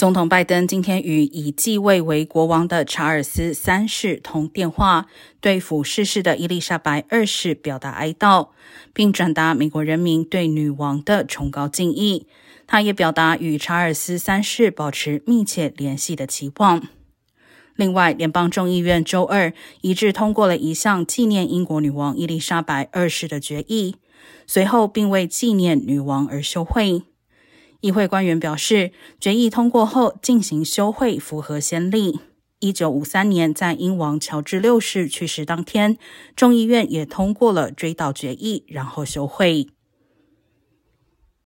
总统拜登今天与已继位为国王的查尔斯三世通电话，对甫逝世的伊丽莎白二世表达哀悼，并转达美国人民对女王的崇高敬意。他也表达与查尔斯三世保持密切联系的期望。另外，联邦众议院周二一致通过了一项纪念英国女王伊丽莎白二世的决议，随后并为纪念女王而休会。议会官员表示，决议通过后进行休会符合先例。一九五三年，在英王乔治六世去世当天，众议院也通过了追悼决议，然后休会。